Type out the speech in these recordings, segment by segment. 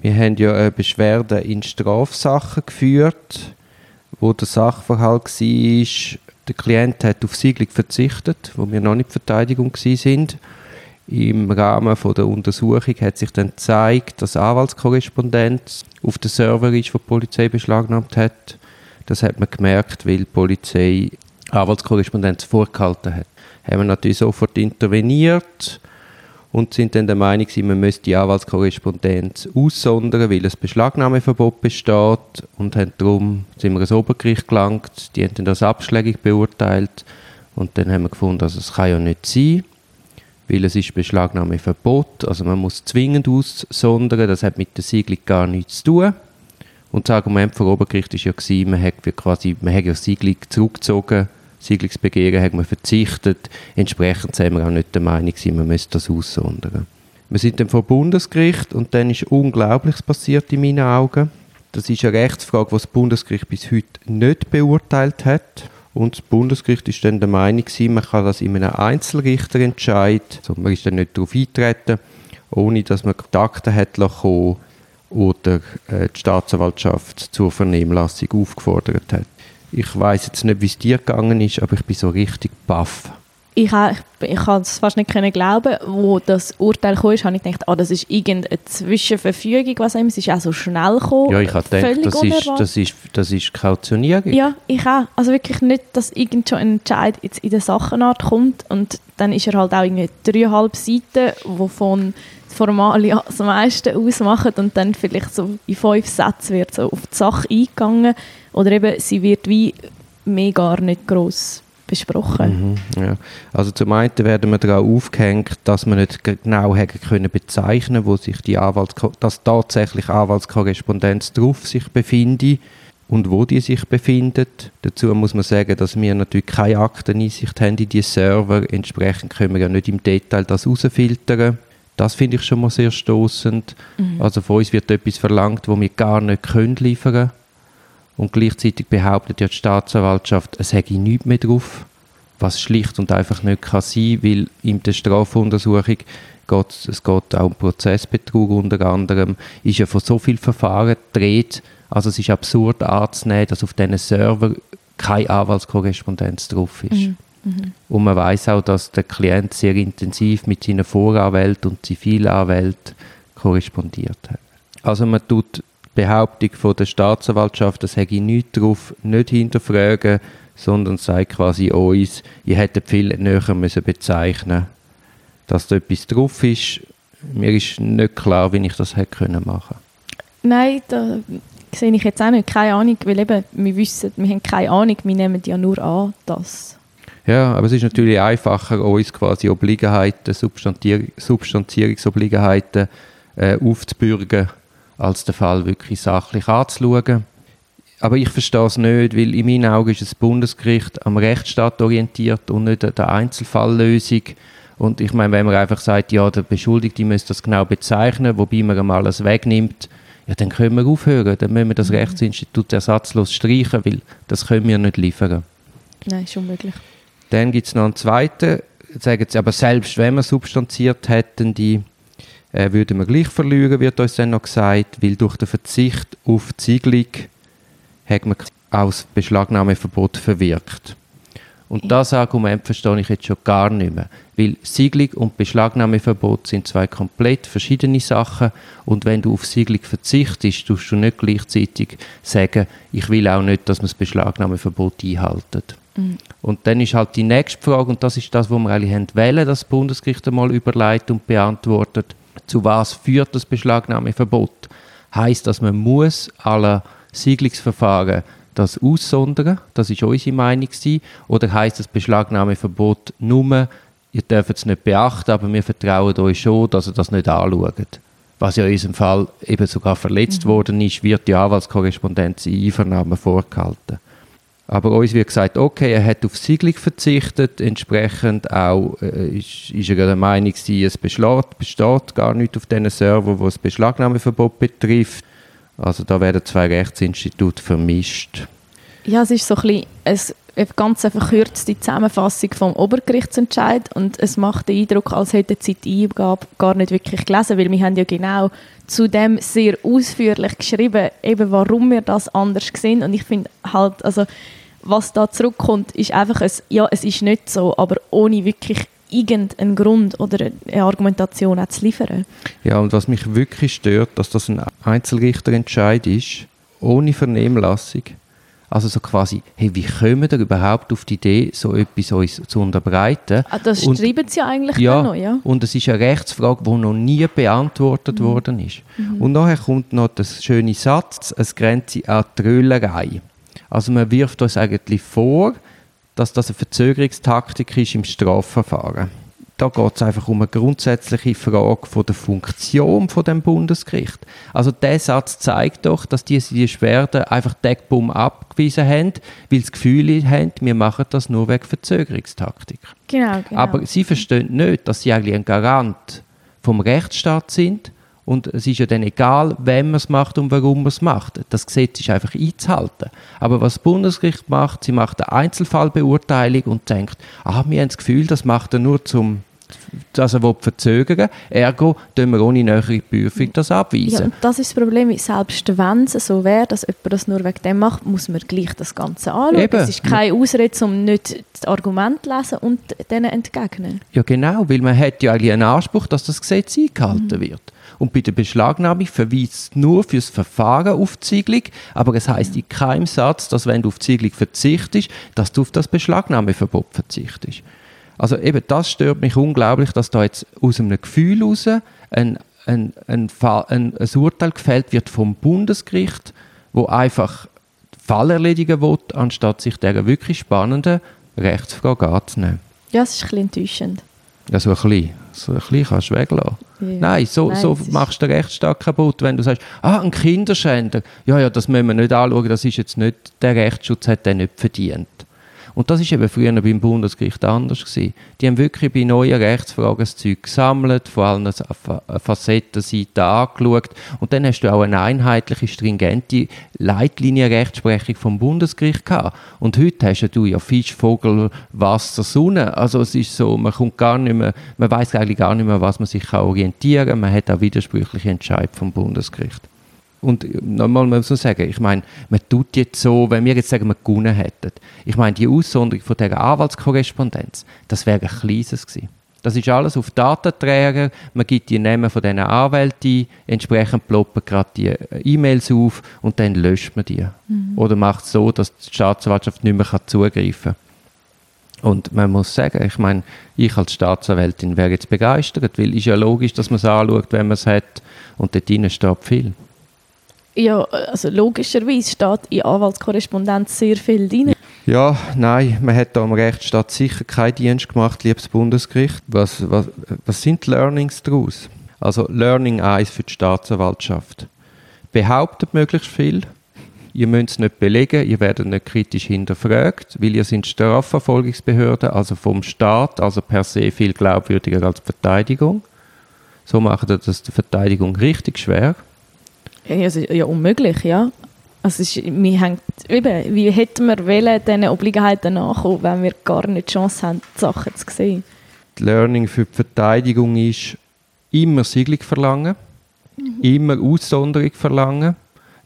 Wir haben ja eine Beschwerde in Strafsachen geführt, wo der Sachverhalt war, der Klient hat auf Siegelung verzichtet, wo wir noch nicht Verteidigung sind. Im Rahmen von der Untersuchung hat sich dann gezeigt, dass Anwaltskorrespondenz auf den Server ist, den die Polizei beschlagnahmt hat. Das hat man gemerkt, weil die Polizei Anwaltskorrespondenz vorgehalten hat. Haben wir natürlich sofort interveniert und sind dann der Meinung, man müsste die Anwaltskorrespondenz aussondern, weil ein Beschlagnahmeverbot besteht und haben darum sind wir ins Obergericht gelangt, die haben dann das abschlägig beurteilt und dann haben wir gefunden, also es kann ja nicht sein, weil es ist Beschlagnahmeverbot, also man muss zwingend aussondern, das hat mit der Siegelung gar nichts zu tun. Und das Argument vom Obergericht war ja, man hat quasi, man hat ja Siegelung zurückgezogen Siedlungsbegehren hat man verzichtet. Entsprechend sind wir auch nicht der Meinung, man müsste das aussondern. Wir sind dann vor Bundesgericht und dann ist Unglaubliches passiert in meinen Augen. Das ist eine Rechtsfrage, die das Bundesgericht bis heute nicht beurteilt hat. Und das Bundesgericht ist dann der Meinung, man kann das in einem Einzelrichter entscheiden. Also man ist dann nicht darauf eintreten, ohne dass man Kontakte hat kommen oder äh, die Staatsanwaltschaft zur Vernehmlassung aufgefordert hat. Ich weiß jetzt nicht, wie es dir gegangen ist, aber ich bin so richtig baff. Ich, ich, ich kann es fast nicht können glauben, wo das Urteil kam, habe ich gedacht, ah, das ist irgendeine Zwischenverfügung, was immer. Es ist auch so schnell gekommen. Ja, ich habe gedacht, das ist, das, ist, das ist Kautionierung. Ja, ich auch. Also wirklich nicht, dass irgend schon ein Entscheid jetzt in der Sachenart kommt und dann ist er halt auch irgendwie dreieinhalb Seiten, wovon Formalia das meiste ausmachen und dann vielleicht so in fünf Sätzen wird so auf die Sache eingegangen oder eben sie wird wie mehr gar nicht gross besprochen. Mhm, ja. Also zum einen werden wir darauf aufgehängt, dass man nicht genau hätte können bezeichnen, wo sich die Anwalts dass tatsächlich Anwaltskorrespondenz drauf sich befindet und wo die sich befindet. Dazu muss man sagen, dass wir natürlich keine Akteneinsicht haben in die Server. Entsprechend können wir ja nicht im Detail das herausfiltern. Das finde ich schon mal sehr stoßend. Mhm. Also von uns wird etwas verlangt, wo wir gar nicht können liefern können. Und gleichzeitig behauptet ja die Staatsanwaltschaft, es hätte nichts mehr drauf, was schlicht und einfach nicht kann sein, weil in der Strafuntersuchung geht es geht auch um Prozessbetrug unter anderem, ist ja von so vielen Verfahren gedreht, also es ist absurd anzunehmen, dass auf diesen Server keine Anwaltskorrespondenz drauf ist. Mhm. Mhm. Und man weiß auch, dass der Klient sehr intensiv mit seinen Voranwälten und Zivilanwälten korrespondiert hat. Also man tut Behauptung von der Staatsanwaltschaft, das hätte ich nichts drauf, nicht hinterfragen, sondern sagt quasi uns, ihr hättet viel näher müssen bezeichnen dass da etwas drauf ist. Mir ist nicht klar, wie ich das hätte können machen Nein, da sehe ich jetzt auch nicht. Keine Ahnung, weil eben, wir wissen, wir haben keine Ahnung, wir nehmen ja nur an, dass ja, aber es ist natürlich einfacher, uns quasi Obliegenheiten, Substanzier Substanzierungsobliegenheiten äh, aufzubürgen, als den Fall wirklich sachlich anzuschauen. Aber ich verstehe es nicht, weil in meinen Augen ist das Bundesgericht am Rechtsstaat orientiert und nicht an der Einzelfalllösung. Und ich meine, wenn man einfach sagt, ja, der Beschuldigte müsste das genau bezeichnen, wobei man einmal alles wegnimmt, ja, dann können wir aufhören. Dann müssen wir das mhm. Rechtsinstitut ersatzlos streichen, weil das können wir nicht liefern. Nein, ist unmöglich. Dann gibt es noch einen zweiten, sagen sie, aber selbst wenn wir substanziert hätten, die äh, würden wir gleich verlieren, wird uns dann noch gesagt, weil durch den Verzicht auf die Siegelung hat man auch das Beschlagnahmeverbot verwirkt. Und das Argument verstehe ich jetzt schon gar nicht mehr. Weil Siegelung und Beschlagnahmeverbot sind zwei komplett verschiedene Sachen. Und wenn du auf Siegelung verzichtest, tust du nicht gleichzeitig sagen, ich will auch nicht, dass man das Beschlagnahmeverbot einhaltet. Mhm. Und dann ist halt die nächste Frage, und das ist das, was wir eigentlich haben wollen, dass das Bundesgericht einmal überleitet und beantwortet, zu was führt das Beschlagnahmeverbot? Heißt, dass man muss alle Siedlungsverfahren das aussondern, das ist unsere Meinung gewesen, oder heißt das Beschlagnahmeverbot nur, ihr dürft es nicht beachten, aber wir vertrauen euch schon, dass ihr das nicht anschaut. Was ja in unserem Fall eben sogar verletzt mhm. worden ist, wird die Anwaltskorrespondenz in Einvernahmen vorgehalten. Aber uns wird gesagt, okay, er hat auf Siegelung verzichtet, entsprechend auch äh, ist, ist er der Meinung, es beschlägt, besteht gar nicht auf diesen Server, wo das Beschlagnahmeverbot betrifft. Also da werden zwei Rechtsinstitute vermischt. Ja, es ist so ein bisschen ein, eine ganz verkürzte Zusammenfassung vom Obergerichtsentscheid und es macht den Eindruck, als hätte sie die Eingabe gar nicht wirklich gelesen, weil wir haben ja genau zu dem sehr ausführlich geschrieben, eben warum wir das anders sehen und ich finde halt, also was da zurückkommt, ist einfach ein, ja, es ist nicht so, aber ohne wirklich irgendeinen Grund oder eine Argumentation auch zu liefern. Ja, und was mich wirklich stört, dass das ein Einzelrichterentscheid ist, ohne Vernehmlassung. Also so quasi, hey, wie kommen wir überhaupt auf die Idee, so etwas uns zu unterbreiten? Ah, das Und- schreiben sie ja eigentlich Ja, noch, ja? und es ist eine Rechtsfrage, die noch nie beantwortet worden ist. Und nachher kommt noch der schöne Satz, es grenze an Tröllerei. Also man wirft uns eigentlich vor, dass das eine Verzögerungstaktik ist im Strafverfahren. Da geht es einfach um eine grundsätzliche Frage von der Funktion von dem Bundesgericht. Also der Satz zeigt doch, dass diese die Beschwerden einfach Deckbumm abgewiesen haben, weil sie das Gefühl haben, wir machen das nur wegen Verzögerungstaktik. Genau, genau. Aber sie verstehen nicht, dass sie eigentlich ein Garant vom Rechtsstaat sind. Und es ist ja dann egal, wem man es macht und warum man es macht. Das Gesetz ist einfach einzuhalten. Aber was das Bundesgericht macht, sie macht eine Einzelfallbeurteilung und denkt, ah, wir haben das Gefühl, das macht er nur zum dass er will verzögern Ergo tun wir ohne nähere Prüfung das ja, abweisen. und das ist das Problem, selbst wenn es so wäre, dass jemand das nur wegen dem macht, muss man gleich das Ganze anschauen. Eben. Es ist keine Ausrede, um nicht das Argument zu lesen und denen entgegnen. Ja, genau, weil man hat ja eigentlich einen Anspruch, dass das Gesetz eingehalten wird. Und bei der Beschlagnahmung verweist nur fürs Verfahren auf die Ziegelung, aber es heißt in keinem Satz, dass wenn du auf die Ziegelung verzichtest, dass du auf das Beschlagnahmeverbot verzichtest. Also eben, das stört mich unglaublich, dass da jetzt aus einem Gefühl heraus ein, ein, ein, Fall, ein, ein Urteil gefällt wird vom Bundesgericht, wo einfach Fall erledigen will, anstatt sich dieser wirklich spannenden Rechtsfrage anzunehmen. Ja, es ist ein bisschen enttäuschend. Ja, so ein bisschen. So ein bisschen kannst du weglassen. Ja. Nein, so, Nein, so machst du den Rechtsstaat kaputt, wenn du sagst, ah, ein Kinderschänder. Ja, ja, das müssen wir nicht anschauen, das ist jetzt nicht, der Rechtsschutz hat den nicht verdient. Und das ist eben früher beim Bundesgericht anders gewesen. Die haben wirklich bei neuen Rechtsfragen das Zeug gesammelt, vor allem eine Fa- eine Facettenseite angeschaut. Und dann hast du auch eine einheitliche, stringente Leitlinienrechtsprechung vom Bundesgericht gehabt. Und heute hast du ja Fisch, Vogel, Wasser, Sonne. Also es ist so, man kommt gar nicht mehr, man weiß eigentlich gar nicht mehr, was man sich orientieren kann. Man hat auch widersprüchliche Entscheid vom Bundesgericht. Und nochmal muss man sagen, ich meine, man tut jetzt so, wenn wir jetzt sagen, wir gewonnen hätten. Ich meine, die Aussonderung von dieser Anwaltskorrespondenz, das wäre ein kleines gewesen. Das ist alles auf Datenträger, man gibt die Namen von diesen Anwälten ein, entsprechend ploppen gerade die äh, E-Mails auf und dann löscht man die. Oder macht es so, dass die Staatsanwaltschaft nicht mehr zugreifen kann. Und man muss sagen, ich meine, ich als Staatsanwältin wäre jetzt begeistert, weil es ist ja logisch, dass man es anschaut, wenn man es hat und dort drinnen steht viel. Ja, also logischerweise steht in Anwaltskorrespondenz sehr viel drin. Ja, nein, man hat da am Rechtsstaat sicher keinen Dienst gemacht, liebes Bundesgericht. Was, was, was sind die Learnings daraus? Also Learning 1 für die Staatsanwaltschaft. Behauptet möglichst viel. Ihr müsst es nicht belegen, ihr werdet nicht kritisch hinterfragt, weil ihr sind Strafverfolgungsbehörden, also vom Staat, also per se viel glaubwürdiger als die Verteidigung. So macht ihr das der Verteidigung richtig schwer. Ja, also, ja unmöglich, ja. Also ist, wir haben, eben, wie hätten wir wollen, diesen Obliegenheiten nachkommen, wenn wir gar nicht die Chance haben, die Sachen zu sehen. die Learning für die Verteidigung ist, immer Siegelung verlangen, immer Aussonderung verlangen,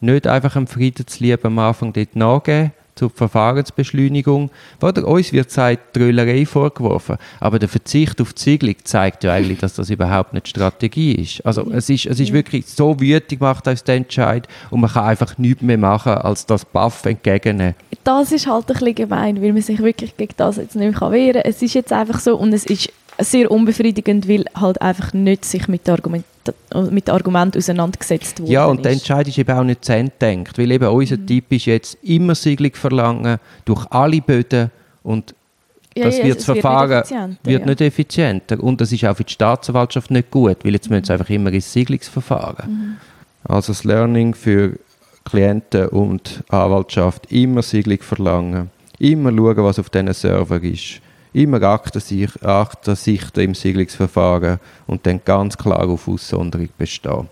nicht einfach einem Friedenslieb am Anfang dort nachgeben zur Verfahrensbeschleunigung. Oder uns wird seit Tröllerei vorgeworfen, aber der Verzicht auf die Siegelung zeigt ja eigentlich, dass das überhaupt nicht Strategie ist. Also es ist, es ist wirklich so wütig macht uns der Entscheid und man kann einfach nichts mehr machen, als das Baff entgegennehmen. Das ist halt ein bisschen gemein, weil man sich wirklich gegen das jetzt nicht mehr wehren kann. Es ist jetzt einfach so und es ist sehr unbefriedigend, weil halt einfach nicht sich mit, Argument, mit Argumenten auseinandergesetzt wurde. Ja, und der. Entscheid ist eben auch nicht zu Ende gedacht, weil eben unser Mhm. Tipp ist jetzt immer Siegelung verlangen durch alle Böden und Ja, das ja, wird das Verfahren nicht effizienter, wird ja. nicht effizienter und das ist auch für die Staatsanwaltschaft nicht gut, weil jetzt müssen sie einfach immer ins Siegelungsverfahren. Mhm. Also das Learning für Klienten und Anwaltschaft, immer Siegelung verlangen, immer schauen, was auf diesen Server ist, immer Aktensicht- Aktensichten im Siegelungsverfahren und dann ganz klar auf Aussonderung bestehen.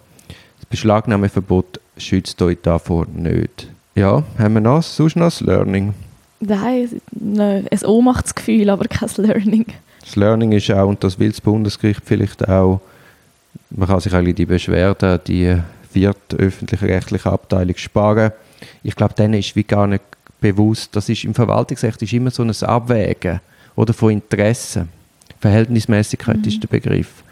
Das Beschlagnahmeverbot schützt euch davor nicht Ja, haben wir noch, sonst noch das Learning? Nein, nein, ein Ohnmachtsgefühl, aber kein Learning. Das Learning ist auch, und das will das Bundesgericht vielleicht auch, man kann sich eigentlich die Beschwerden, die vierte öffentlich-rechtliche Abteilung sparen. Ich glaube, denen ist wie gar nicht bewusst, das ist im Verwaltungsrecht ist immer so ein Abwägen oder von Interessen. Verhältnismäßigkeit mhm. ist der Begriff.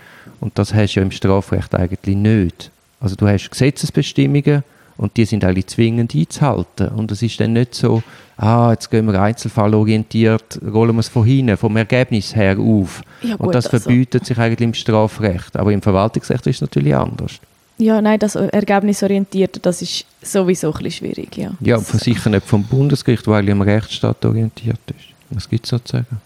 Und das hast du ja im Strafrecht eigentlich nicht. Also du hast Gesetzesbestimmungen und die sind eigentlich zwingend einzuhalten. Und es ist dann nicht so, ah, jetzt gehen wir einzelfallorientiert, rollen wir es von hinten, vom Ergebnis her auf. Ja, gut, und das also. verbietet sich eigentlich im Strafrecht. Aber im Verwaltungsrecht ist es natürlich anders. Ja, nein, das Ergebnisorientierte, das ist sowieso ein bisschen schwierig, ja. Ja, sicher nicht vom Bundesgericht, weil eigentlich am Rechtsstaat orientiert ist. Was gibt es sozusagen?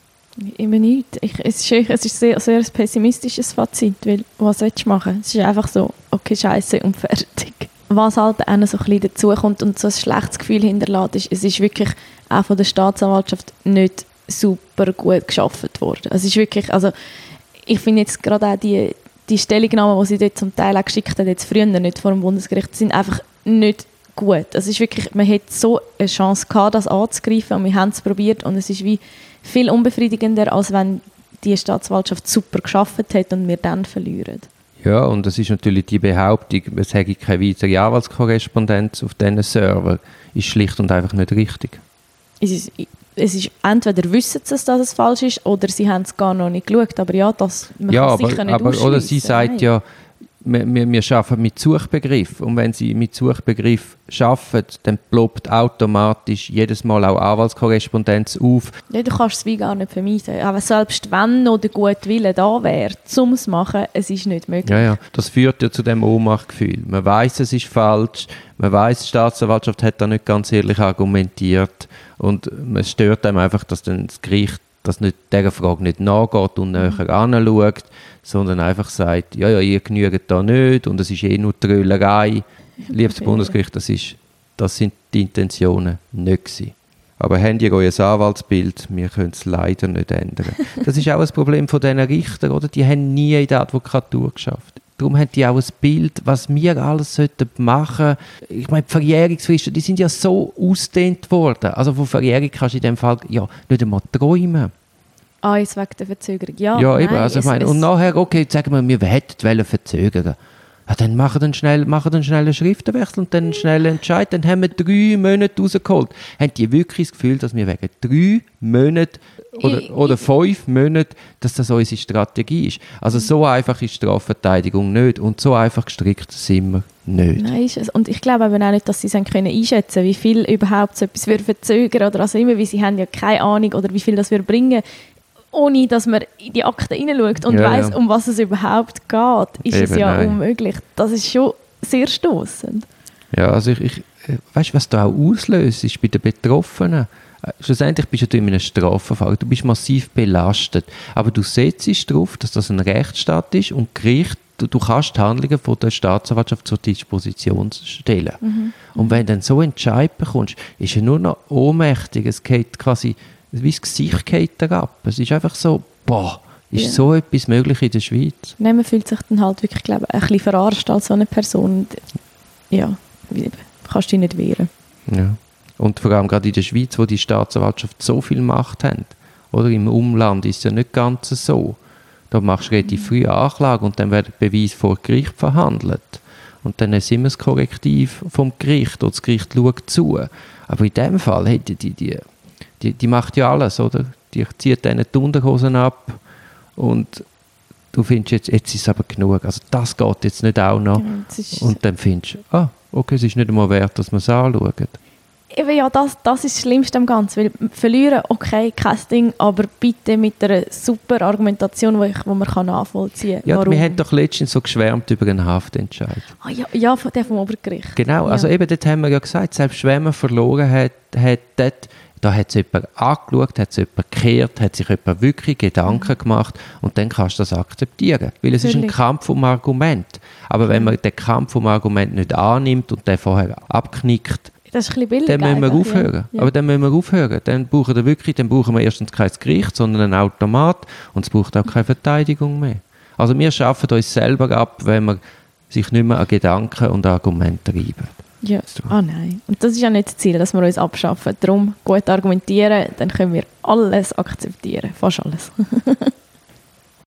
Immer nicht. Ich, es ist, es ist sehr, sehr ein pessimistisches Fazit, weil was willst du machen? Es ist einfach so, okay, scheiße und fertig. Was halt auch so ein bisschen dazukommt und so ein schlechtes Gefühl hinterlässt, ist, es ist wirklich auch von der Staatsanwaltschaft nicht super gut geschaffen worden. Es ist wirklich, also ich finde jetzt gerade auch die, die Stellungnahmen, die sie dort zum Teil auch geschickt haben, jetzt früher nicht vor dem Bundesgericht, sind einfach nicht gut. Es ist wirklich, man hätte so eine Chance gehabt, das anzugreifen und wir haben es probiert und es ist wie viel unbefriedigender, als wenn die Staatsanwaltschaft super geschafft hat und wir dann verlieren. Ja, und das ist natürlich die Behauptung, es hätte keine weitere Anwaltskorrespondenz auf diesen Server, ist schlicht und einfach nicht richtig. Es ist, es ist entweder wissen sie, dass das falsch ist, oder sie haben es gar noch nicht geschaut, aber ja, das man ja, aber, sicher nicht aber, Oder sie sagt Nein. ja, wir, wir, wir arbeiten mit Suchbegriff und wenn Sie mit Suchbegriff arbeiten, dann ploppt automatisch jedes Mal auch Anwaltskorrespondenz auf. Ja, du kannst es wie gar nicht vermeiden. Aber selbst wenn noch der gute Wille da wäre, um es zu machen, es ist nicht möglich. Ja, ja, das führt ja zu dem Ohnmachtgefühl. Man weiß, es ist falsch, man weiß, die Staatsanwaltschaft hat da nicht ganz ehrlich argumentiert und man stört einem einfach, dass dann das Gericht das nicht, dieser Frage nicht nachgeht und näher mhm. anschaut sondern einfach sagt, ja, ja, ihr genügt da nicht und es ist eh nur Tröllerei. Liebes Bundesgericht, das, ist, das sind die Intentionen nicht gewesen. Aber habt ihr euer Anwaltsbild? Wir können es leider nicht ändern. Das ist auch ein Problem von diesen Richtern, oder? Die haben nie in der Advokatur geschafft. Darum haben die auch ein Bild, was wir alles machen sollten. Ich meine, die Verjährungsfristen, die sind ja so ausdehnt worden. Also von Verjährung kannst du in dem Fall ja nicht einmal träumen. Eins wegen der Verzögerung, ja. Ja, eben. Nein, also ich meine, und nachher, okay, sagen wir, wir hätten verzögern ja, dann machen wir schnell, machen dann schnell einen Schriftenwechsel und dann einen schnellen Entscheid. Dann haben wir drei Monate rausgeholt. Haben die wirklich das Gefühl, dass wir wegen drei Monaten oder, ich, oder fünf Monaten, dass das unsere Strategie ist? Also so einfach ist Strafverteidigung nicht und so einfach gestrickt sind wir nicht. Nein, ist es. Und ich glaube aber auch nicht, dass sie es können einschätzen wie viel überhaupt so etwas würde verzögern oder also immer, wie sie haben ja keine Ahnung oder wie viel das würde bringen ohne dass man in die Akte hineinschaut und ja, weiß, ja. um was es überhaupt geht, ist Eben, es ja nein. unmöglich. Das ist schon sehr stoßend. Ja, also ich, ich weißt du, was da auch auslöst, ist bei den Betroffenen. Äh, schlussendlich bist du in einem Strafverfahren, du bist massiv belastet, aber du setzt darauf, dass das ein Rechtsstaat ist und Gericht du, kannst die Handlungen von der Staatsanwaltschaft zur Disposition stellen. Mhm. Und wenn du dann so Entscheid bekommst, ist er nur noch ohnmächtig. Es geht quasi wie das Gesicht ab. Es ist einfach so, boah, ist ja. so etwas möglich in der Schweiz? Nein, man fühlt sich dann halt wirklich, glaube ein bisschen verarscht als so eine Person. Ja, kannst du dich nicht wehren. Ja. Und vor allem gerade in der Schweiz, wo die Staatsanwaltschaft so viel Macht hat. Oder im Umland ist es ja nicht ganz so. Da machst du relativ früh Anklage und dann wird der Beweis vor Gericht verhandelt. Und dann ist immer das Korrektiv vom Gericht oder das Gericht schaut zu. Aber in dem Fall hätte die, die die, die macht ja alles, oder? Die zieht deine Unterhosen ab und du findest jetzt, jetzt ist es aber genug. Also das geht jetzt nicht auch noch. Ja, und dann findest du, ah, okay, es ist nicht einmal wert, dass man es anschaut. Eben ja, das, das ist das Schlimmste am Ganzen, weil verlieren, okay, kein Ding, aber bitte mit einer super Argumentation, die, ich, die man kann nachvollziehen kann. Ja, Warum? wir haben doch letztens so geschwärmt über einen Haftentscheid. Ah, ja, ja, der vom Obergericht. Genau, also ja. eben dort haben wir ja gesagt, selbst wenn man verloren hat, hat dort da hat es jemand angeschaut, hat es jemand gekehrt, hat sich jemand wirklich Gedanken gemacht und dann kannst du das akzeptieren. Weil es Natürlich. ist ein Kampf um Argument. Aber wenn man den Kampf um Argument nicht annimmt und den vorher abknickt, das ist ein billig, dann müssen wir aufhören. Ja. Aber dann müssen wir aufhören. Dann brauchen wir wirklich, dann brauchen wir erstens kein Gericht, sondern einen Automat und es braucht auch keine Verteidigung mehr. Also wir schaffen uns selber ab, wenn wir sich nicht mehr an Gedanken und Argumente reiben. Ja. Ah nein. Und das ist ja nicht das Ziel, dass wir uns abschaffen. Darum gut argumentieren, dann können wir alles akzeptieren. Fast alles.